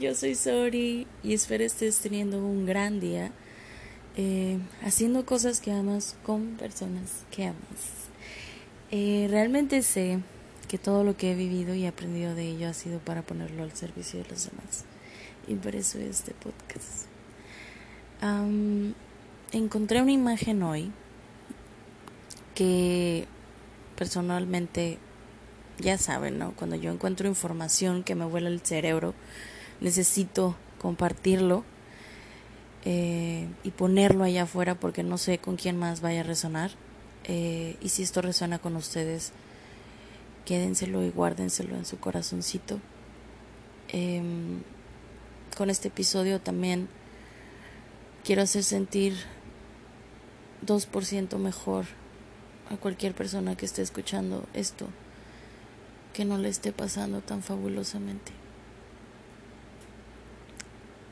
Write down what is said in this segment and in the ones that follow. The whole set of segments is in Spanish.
yo soy Sori y espero estés teniendo un gran día eh, haciendo cosas que amas con personas que amas. Eh, realmente sé que todo lo que he vivido y aprendido de ello ha sido para ponerlo al servicio de los demás y por eso este podcast. encontré una imagen hoy que personalmente ya saben, ¿no? Cuando yo encuentro información que me vuela el cerebro, necesito compartirlo eh, y ponerlo allá afuera porque no sé con quién más vaya a resonar. Eh, y si esto resuena con ustedes, quédenselo y guárdenselo en su corazoncito. Em, con este episodio también quiero hacer sentir 2% mejor a cualquier persona que esté escuchando esto que no le esté pasando tan fabulosamente.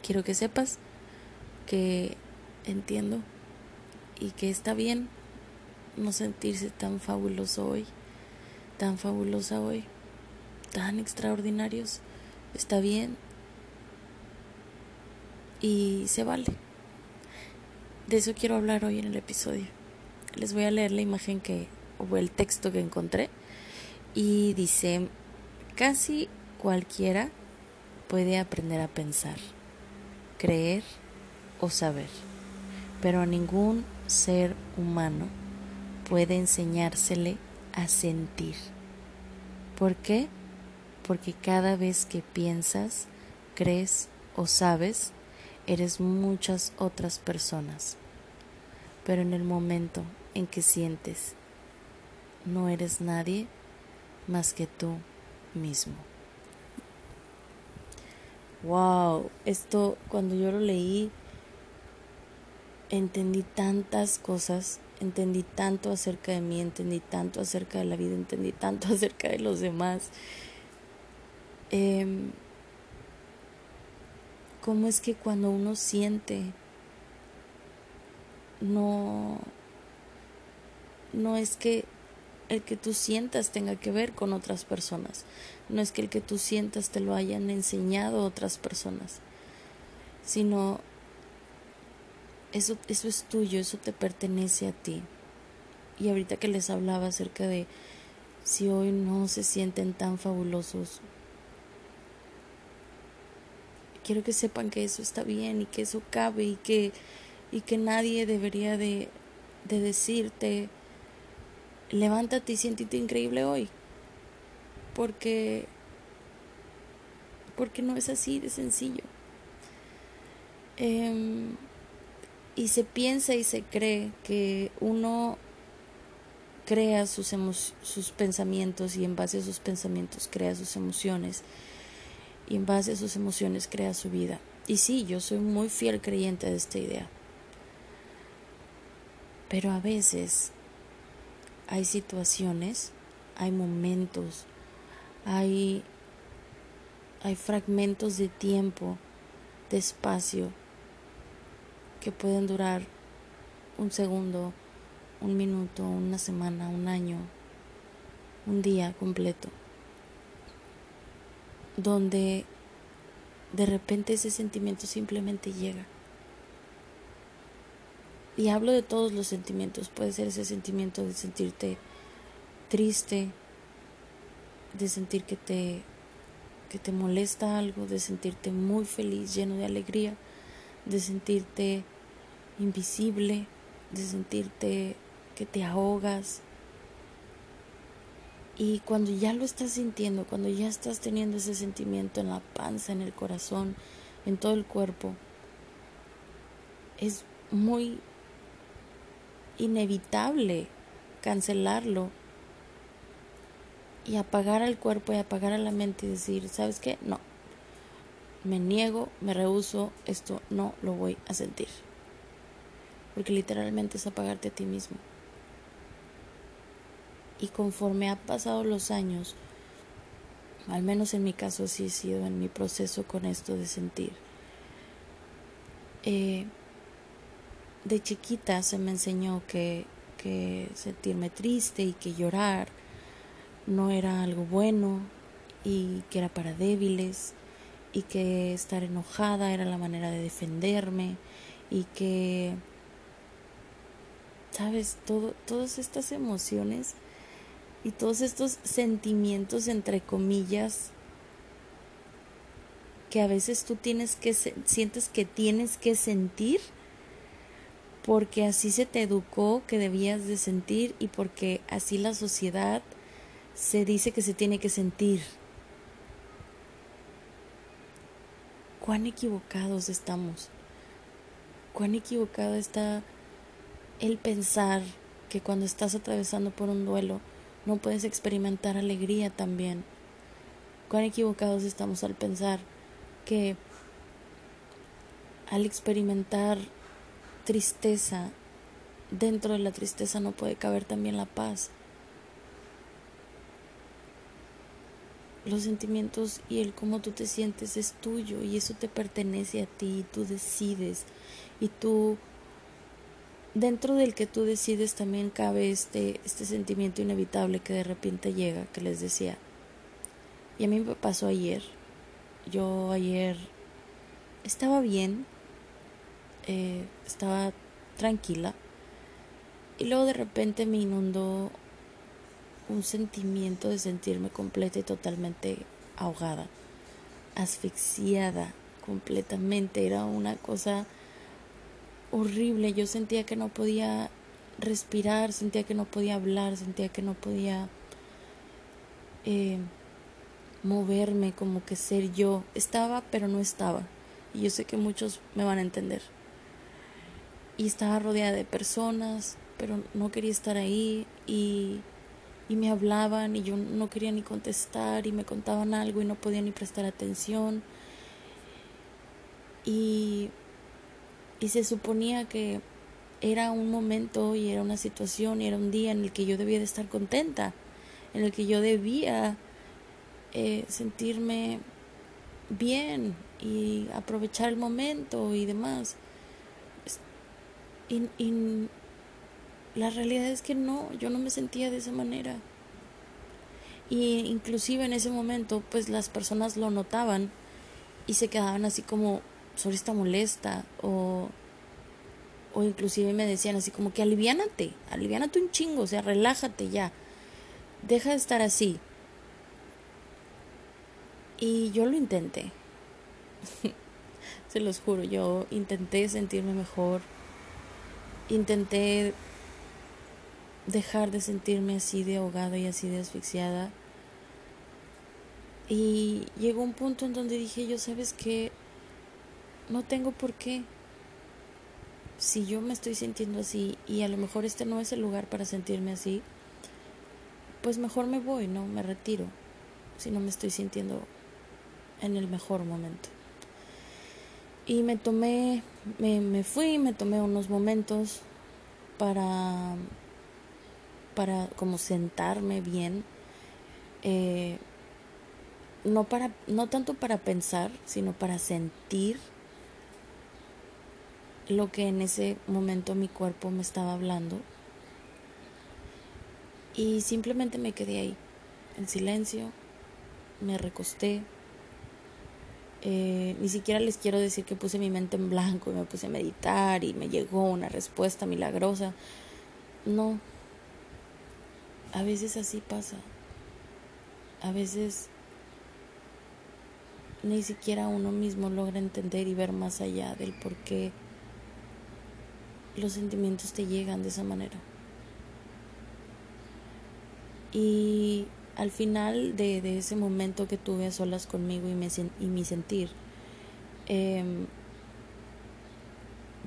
Quiero que sepas que entiendo y que está bien no sentirse tan fabuloso hoy, tan fabulosa hoy, tan extraordinarios. Está bien y se vale. De eso quiero hablar hoy en el episodio. Les voy a leer la imagen que o el texto que encontré y dice, casi cualquiera puede aprender a pensar, creer o saber, pero a ningún ser humano puede enseñársele a sentir. ¿Por qué? Porque cada vez que piensas, crees o sabes, eres muchas otras personas. Pero en el momento en que sientes, no eres nadie, más que tú mismo. Wow, esto cuando yo lo leí entendí tantas cosas, entendí tanto acerca de mí, entendí tanto acerca de la vida, entendí tanto acerca de los demás. Eh, ¿Cómo es que cuando uno siente no no es que el que tú sientas tenga que ver con otras personas. No es que el que tú sientas te lo hayan enseñado otras personas, sino eso, eso es tuyo, eso te pertenece a ti. Y ahorita que les hablaba acerca de si hoy no se sienten tan fabulosos, quiero que sepan que eso está bien y que eso cabe y que, y que nadie debería de, de decirte levántate y siéntete increíble hoy. Porque porque no es así de sencillo. Em, y se piensa y se cree que uno crea sus, sus pensamientos y en base a sus pensamientos crea sus emociones y en base a sus emociones crea su vida. Y sí, yo soy muy fiel creyente de esta idea. Pero a veces hay situaciones, hay momentos, hay, hay fragmentos de tiempo, de espacio, que pueden durar un segundo, un minuto, una semana, un año, un día completo, donde de repente ese sentimiento simplemente llega y hablo de todos los sentimientos. Puede ser ese sentimiento de sentirte triste, de sentir que te, que te molesta algo, de sentirte muy feliz, lleno de alegría, de sentirte invisible, de sentirte que te ahogas. Y cuando ya lo estás sintiendo, cuando ya estás teniendo ese sentimiento en la panza, en el corazón, en todo el cuerpo, es muy inevitable cancelarlo y apagar al cuerpo y apagar a la mente y decir, ¿sabes qué? No, me niego, me rehuso, esto no lo voy a sentir. Porque literalmente es apagarte a ti mismo. Y conforme ha pasado los años, al menos en mi caso así he sido en mi proceso con esto de sentir, eh, de chiquita se me enseñó que, que sentirme triste y que llorar no era algo bueno y que era para débiles y que estar enojada era la manera de defenderme y que sabes todo todas estas emociones y todos estos sentimientos entre comillas que a veces tú tienes que sientes que tienes que sentir porque así se te educó que debías de sentir y porque así la sociedad se dice que se tiene que sentir. Cuán equivocados estamos. Cuán equivocado está el pensar que cuando estás atravesando por un duelo no puedes experimentar alegría también. Cuán equivocados estamos al pensar que al experimentar tristeza, dentro de la tristeza no puede caber también la paz. Los sentimientos y el cómo tú te sientes es tuyo y eso te pertenece a ti, tú decides y tú dentro del que tú decides también cabe este este sentimiento inevitable que de repente llega, que les decía. Y a mí me pasó ayer yo ayer estaba bien, eh, estaba tranquila y luego de repente me inundó un sentimiento de sentirme completa y totalmente ahogada, asfixiada completamente. Era una cosa horrible. Yo sentía que no podía respirar, sentía que no podía hablar, sentía que no podía eh, moverme, como que ser yo. Estaba, pero no estaba. Y yo sé que muchos me van a entender. Y estaba rodeada de personas, pero no quería estar ahí y, y me hablaban y yo no quería ni contestar y me contaban algo y no podía ni prestar atención. Y, y se suponía que era un momento y era una situación y era un día en el que yo debía de estar contenta, en el que yo debía eh, sentirme bien y aprovechar el momento y demás. Y, la realidad es que no, yo no me sentía de esa manera. Y inclusive en ese momento, pues las personas lo notaban y se quedaban así como, sobre esta molesta o, o inclusive me decían así como que aliviánate, aliviánate un chingo, o sea, relájate ya, deja de estar así. Y yo lo intenté. Se los juro, yo intenté sentirme mejor. Intenté dejar de sentirme así de ahogada y así de asfixiada. Y llegó un punto en donde dije, yo sabes que no tengo por qué. Si yo me estoy sintiendo así y a lo mejor este no es el lugar para sentirme así, pues mejor me voy, ¿no? Me retiro. Si no me estoy sintiendo en el mejor momento. Y me tomé, me, me fui, me tomé unos momentos para, para como sentarme bien. Eh, no para no tanto para pensar sino para sentir lo que en ese momento mi cuerpo me estaba hablando y simplemente me quedé ahí en silencio me recosté eh, ni siquiera les quiero decir que puse mi mente en blanco y me puse a meditar y me llegó una respuesta milagrosa. No. A veces así pasa. A veces ni siquiera uno mismo logra entender y ver más allá del por qué los sentimientos te llegan de esa manera. Y al final de, ese momento que tuve a solas conmigo y, me, y mi sentir, em,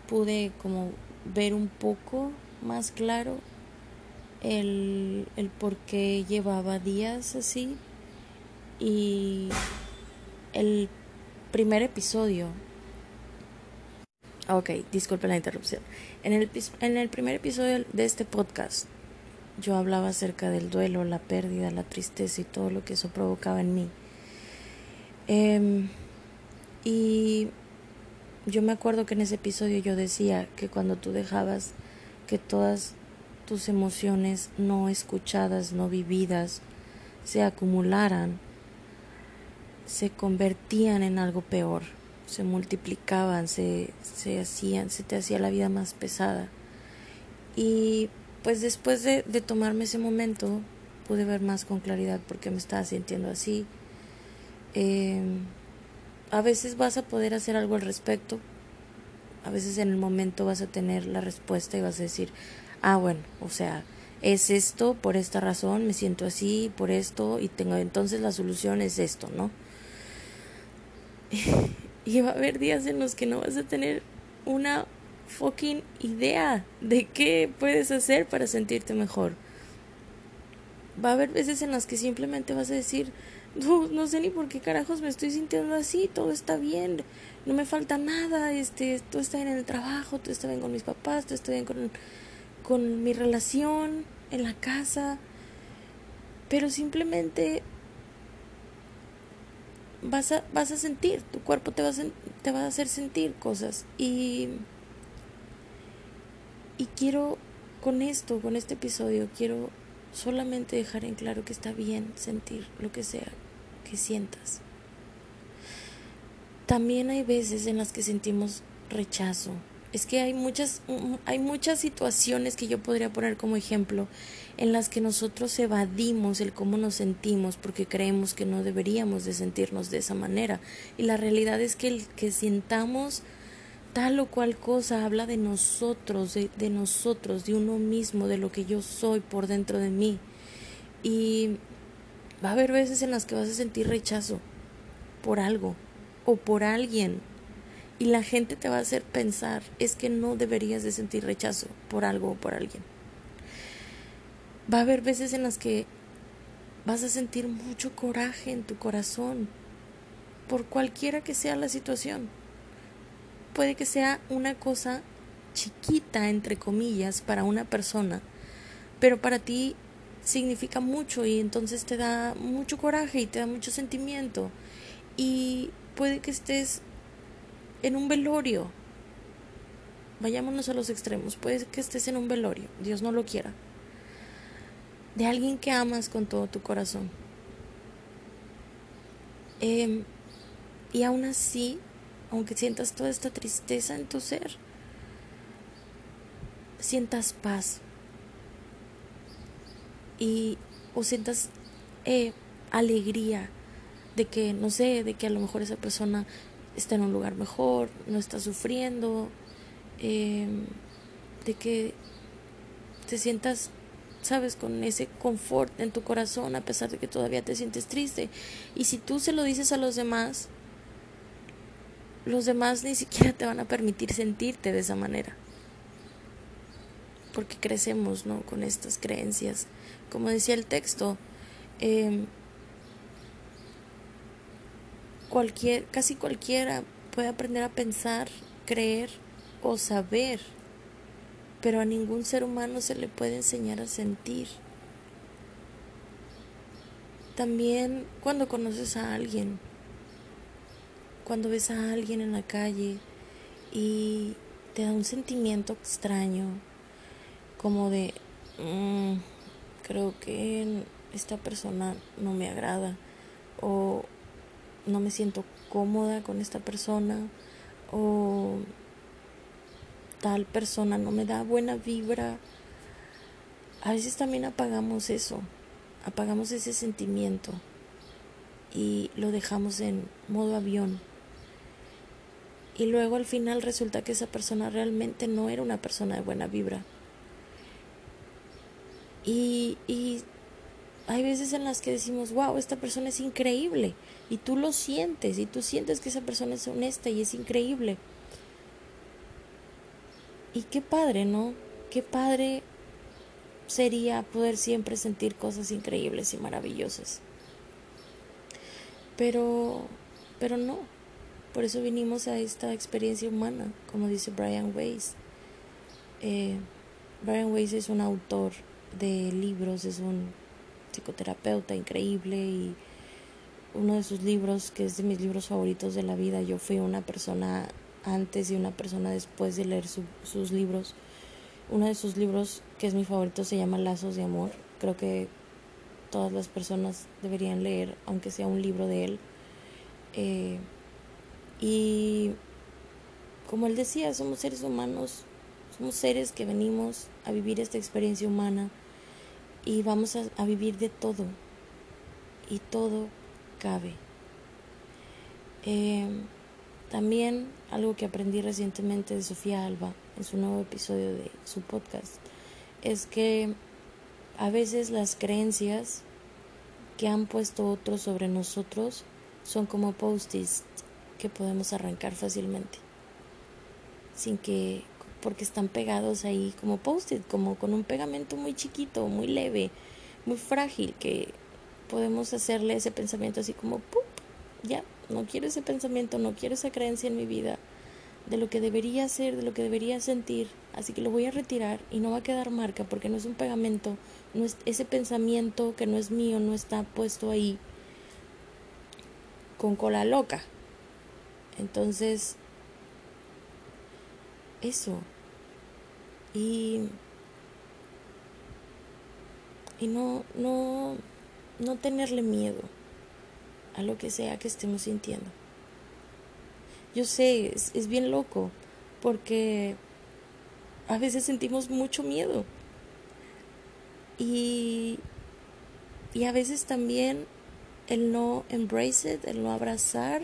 pude como ver un poco más claro el, por qué llevaba días así y el primer episodio. Ok disculpen la interrupción. En el, en el primer episodio de este podcast yo hablaba acerca del duelo, la pérdida, la tristeza y todo lo que eso provocaba en mí. Em, y yo me acuerdo que en ese episodio yo decía que cuando tú dejabas que todas tus emociones no escuchadas, no vividas, se acumularan, se convertían en algo peor, se multiplicaban, se, se hacían, se te hacía la vida más pesada. Y pues después de, de tomarme ese momento pude ver más con claridad por qué me estaba sintiendo así. Eh, a veces vas a poder hacer algo al respecto, a veces en el momento vas a tener la respuesta y vas a decir, ah, bueno, o sea, es esto, por esta razón, me siento así, por esto, y tengo entonces la solución es esto, ¿no? y va a haber días en los que no vas a tener una fucking idea de qué puedes hacer para sentirte mejor. Va a haber veces en las que simplemente vas a decir, no, no sé ni por qué carajos me estoy sintiendo así, todo está bien, no me falta nada, este, todo está bien en el trabajo, todo está bien con mis papás, todo está bien con, con mi relación, en la casa, pero simplemente vas a, vas a sentir, tu cuerpo te va a, te va a hacer sentir cosas y, y quiero con esto, con este episodio, quiero solamente dejar en claro que está bien sentir lo que sea que sientas. También hay veces en las que sentimos rechazo. Es que hay muchas, hay muchas situaciones que yo podría poner como ejemplo en las que nosotros evadimos el cómo nos sentimos porque creemos que no deberíamos de sentirnos de esa manera. Y la realidad es que el que sintamos tal o cual cosa habla de nosotros, de, nosotros, de uno mismo, de lo que yo soy por dentro de mí. Y va a haber veces en las que vas a sentir rechazo por algo o por alguien y la gente te va a hacer pensar es que no deberías de sentir rechazo por algo o por alguien. Va a haber veces en las que vas a sentir mucho coraje en tu corazón por cualquiera que sea la situación. Puede que sea una cosa chiquita, entre comillas, para una persona, pero para ti significa mucho y entonces te da mucho coraje y te da mucho sentimiento. Y puede que estés en un velorio. Vayámonos a los extremos. Puede que estés en un velorio, Dios no lo quiera. De alguien que amas con todo tu corazón. Em, y aún así, aunque sientas toda esta tristeza en tu ser, sientas paz. Y o sientas eh, alegría de que, no sé, de que a lo mejor esa persona está en un lugar mejor, no está sufriendo, em, de que te sientas, sabes, con ese confort en tu corazón a pesar de que todavía te sientes triste. Y si tú se lo dices a los demás, los demás ni siquiera te van a permitir sentirte de esa manera. Porque crecemos, ¿no? Con estas creencias. Como decía el texto, eh, cualquier, casi cualquiera puede aprender a pensar, creer o saber, pero a ningún ser humano se le puede enseñar a sentir. También cuando conoces a alguien, cuando ves a alguien en la calle y te da un sentimiento extraño, como de, mm, creo que esta persona no me agrada, o no me siento cómoda con esta persona o tal persona no me da buena vibra. A veces también apagamos eso, apagamos ese sentimiento y lo dejamos en modo avión. Y luego al final resulta que esa persona realmente no era una persona de buena vibra. Y, y hay veces en las que decimos, wow, esta persona es increíble. Y tú lo sientes, y tú sientes que esa persona es honesta y es increíble. Y qué padre, ¿no? Qué padre sería poder siempre sentir cosas increíbles y maravillosas. Pero, pero no. Por eso vinimos a esta experiencia humana, como dice Brian Weiss. Eh, Brian Weiss es un autor de libros, es un psicoterapeuta increíble y uno de sus libros, que es de mis libros favoritos de la vida, yo fui una persona antes y una persona después de leer sus libros. Uno de sus libros, que es mi favorito, se llama Lazos de Amor. Creo que todas las personas deberían leer, aunque sea un libro de él. Eh, y como él decía, somos seres humanos, somos seres que venimos a vivir esta experiencia humana y vamos a, vivir de todo. Y todo cabe. Eh, también algo que aprendí recientemente de Sofía Alba en su nuevo episodio de su podcast es que a veces las creencias que han puesto otros sobre nosotros son como post-its que podemos arrancar fácilmente sin que porque están pegados ahí como post-it, como con un pegamento muy chiquito, muy leve, muy frágil, que podemos hacerle ese pensamiento así como ¡pup! ya, no quiero ese pensamiento, no quiero esa creencia en mi vida de lo que debería ser, de lo que debería sentir, así que lo voy a retirar y no va a quedar marca porque no es un pegamento, no es ese pensamiento que no es mío, no está puesto ahí con cola loca. Entonces, eso. Y y no no no tenerle miedo a lo que sea que estemos sintiendo. Yo sé, es, bien loco, porque a veces sentimos mucho miedo. Y, y a veces también el no embrace it, el no abrazar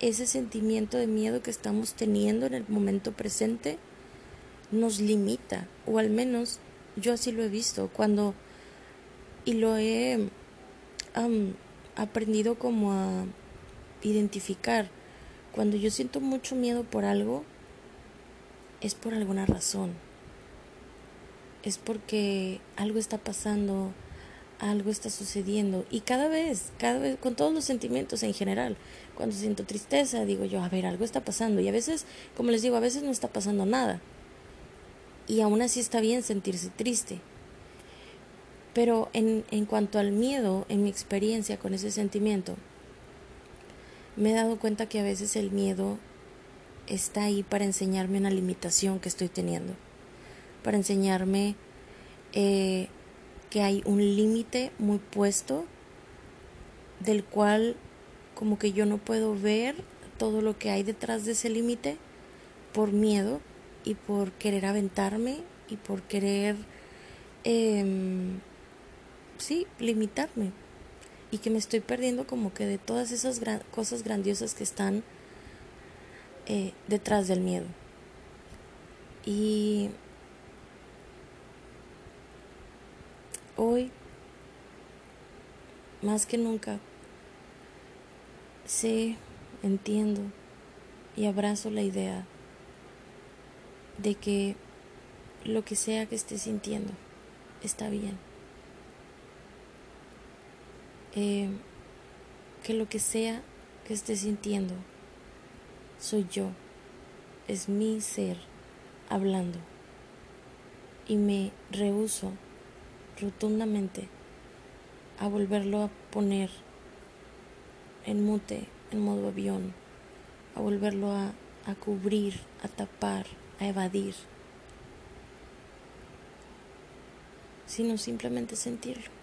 ese sentimiento de miedo que estamos teniendo en el momento presente, nos limita, o al menos yo así lo he visto, cuando, y lo he aprendido como a identificar. Cuando yo siento mucho miedo por algo, es por alguna razón. Es porque algo está pasando, algo está sucediendo. Y cada vez, cada vez, con todos los sentimientos en general, cuando siento tristeza, digo yo, a ver, algo está pasando. Y a veces, como les digo, a veces no está pasando nada. Y aún así está bien sentirse triste. Pero en, en cuanto al miedo, en mi experiencia con ese sentimiento, me he dado cuenta que a veces el miedo está ahí para enseñarme una limitación que estoy teniendo, para enseñarme eh, que hay un límite muy puesto del cual como que yo no puedo ver todo lo que hay detrás de ese límite por miedo y por querer aventarme y por querer eh, sí, limitarme y que me estoy perdiendo como que de todas esas cosas grandiosas que están eh, detrás del miedo. Y hoy, más que nunca, sé, entiendo y abrazo la idea de que lo que sea que esté sintiendo está bien. Eh, que lo que sea que esté sintiendo soy yo, es mi ser hablando y me rehuso rotundamente a volverlo a poner en mute, en modo avión, a volverlo a, a cubrir, a tapar, a evadir, sino simplemente sentirlo.